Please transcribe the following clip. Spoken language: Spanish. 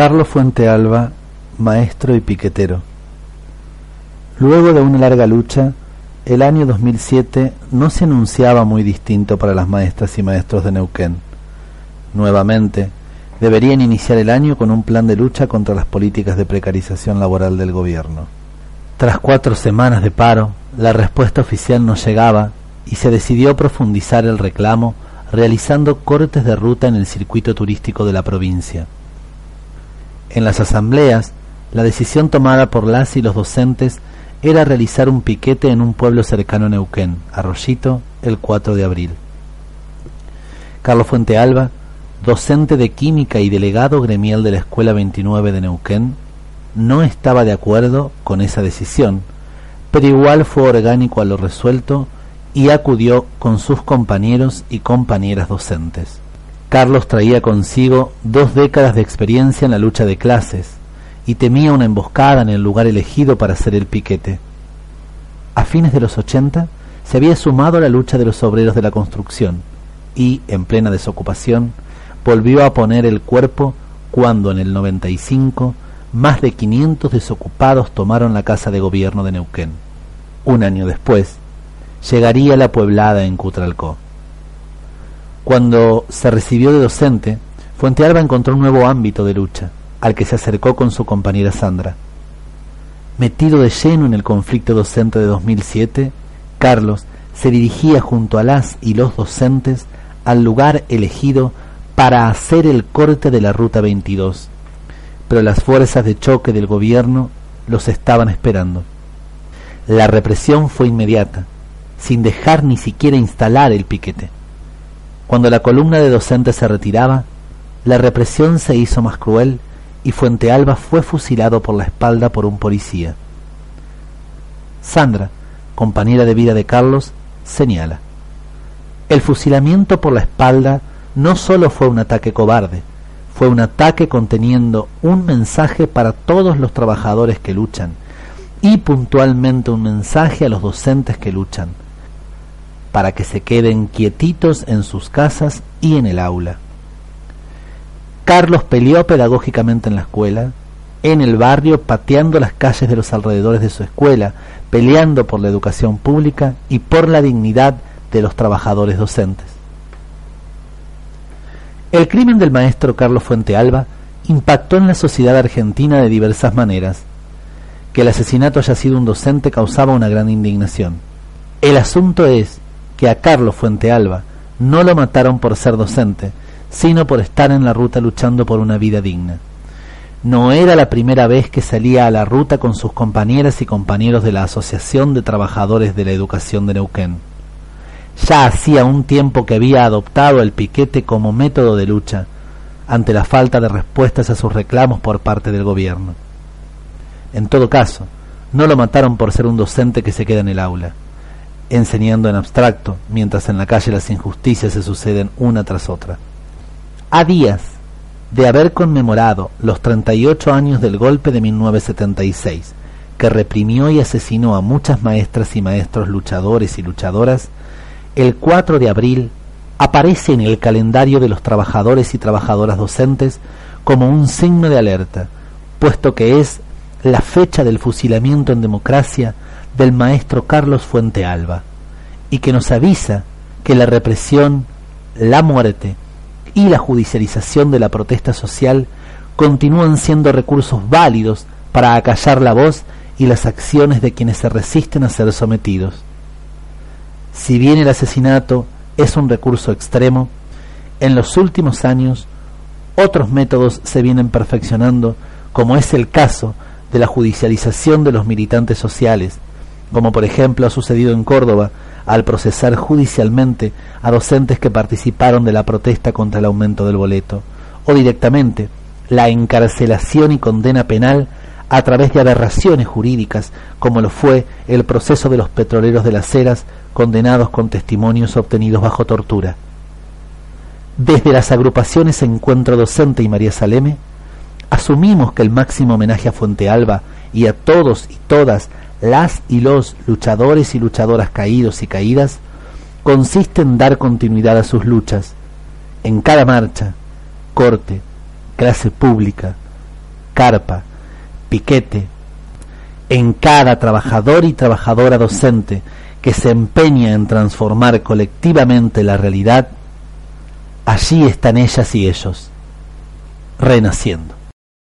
Carlos Fuente Alba, maestro y piquetero. Luego de una larga lucha, el año 2007 no se anunciaba muy distinto para las maestras y maestros de Neuquén. Nuevamente, deberían iniciar el año con un plan de lucha contra las políticas de precarización laboral del gobierno. Tras cuatro semanas de paro, la respuesta oficial no llegaba y se decidió profundizar el reclamo realizando cortes de ruta en el circuito turístico de la provincia. En las asambleas, la decisión tomada por las y los docentes era realizar un piquete en un pueblo cercano a Neuquén, Arroyito, el 4 de abril. Carlos Fuente Alba, docente de química y delegado gremial de la Escuela 29 de Neuquén, no estaba de acuerdo con esa decisión, pero igual fue orgánico a lo resuelto y acudió con sus compañeros y compañeras docentes. Carlos traía consigo dos décadas de experiencia en la lucha de clases y temía una emboscada en el lugar elegido para hacer el piquete. A fines de los ochenta se había sumado a la lucha de los obreros de la construcción y, en plena desocupación, volvió a poner el cuerpo cuando en el 95 más de 500 desocupados tomaron la casa de gobierno de Neuquén. Un año después, llegaría la pueblada en Cutralcó. Cuando se recibió de docente, Fuentealba encontró un nuevo ámbito de lucha, al que se acercó con su compañera Sandra. Metido de lleno en el conflicto docente de 2007, Carlos se dirigía junto a las y los docentes al lugar elegido para hacer el corte de la Ruta 22, pero las fuerzas de choque del gobierno los estaban esperando. La represión fue inmediata, sin dejar ni siquiera instalar el piquete. Cuando la columna de docentes se retiraba, la represión se hizo más cruel y Fuente Alba fue fusilado por la espalda por un policía. Sandra, compañera de vida de Carlos, señala. El fusilamiento por la espalda no solo fue un ataque cobarde, fue un ataque conteniendo un mensaje para todos los trabajadores que luchan y puntualmente un mensaje a los docentes que luchan para que se queden quietitos en sus casas y en el aula. Carlos peleó pedagógicamente en la escuela, en el barrio, pateando las calles de los alrededores de su escuela, peleando por la educación pública y por la dignidad de los trabajadores docentes. El crimen del maestro Carlos Fuente Alba impactó en la sociedad argentina de diversas maneras. Que el asesinato haya sido un docente causaba una gran indignación. El asunto es que a Carlos Fuente Alba no lo mataron por ser docente, sino por estar en la ruta luchando por una vida digna. No era la primera vez que salía a la ruta con sus compañeras y compañeros de la Asociación de Trabajadores de la Educación de Neuquén. Ya hacía un tiempo que había adoptado el piquete como método de lucha ante la falta de respuestas a sus reclamos por parte del gobierno. En todo caso, no lo mataron por ser un docente que se queda en el aula enseñando en abstracto, mientras en la calle las injusticias se suceden una tras otra. A días de haber conmemorado los 38 años del golpe de 1976, que reprimió y asesinó a muchas maestras y maestros luchadores y luchadoras, el 4 de abril aparece en el calendario de los trabajadores y trabajadoras docentes como un signo de alerta, puesto que es la fecha del fusilamiento en democracia del maestro Carlos Fuente Alba, y que nos avisa que la represión, la muerte y la judicialización de la protesta social continúan siendo recursos válidos para acallar la voz y las acciones de quienes se resisten a ser sometidos. Si bien el asesinato es un recurso extremo, en los últimos años otros métodos se vienen perfeccionando, como es el caso de la judicialización de los militantes sociales, como por ejemplo ha sucedido en Córdoba al procesar judicialmente a docentes que participaron de la protesta contra el aumento del boleto, o directamente la encarcelación y condena penal a través de aberraciones jurídicas, como lo fue el proceso de los petroleros de las Heras condenados con testimonios obtenidos bajo tortura. Desde las agrupaciones Encuentro Docente y María Saleme, asumimos que el máximo homenaje a Fuente Alba y a todos y todas las y los luchadores y luchadoras caídos y caídas consiste en dar continuidad a sus luchas. En cada marcha, corte, clase pública, carpa, piquete, en cada trabajador y trabajadora docente que se empeña en transformar colectivamente la realidad, allí están ellas y ellos, renaciendo.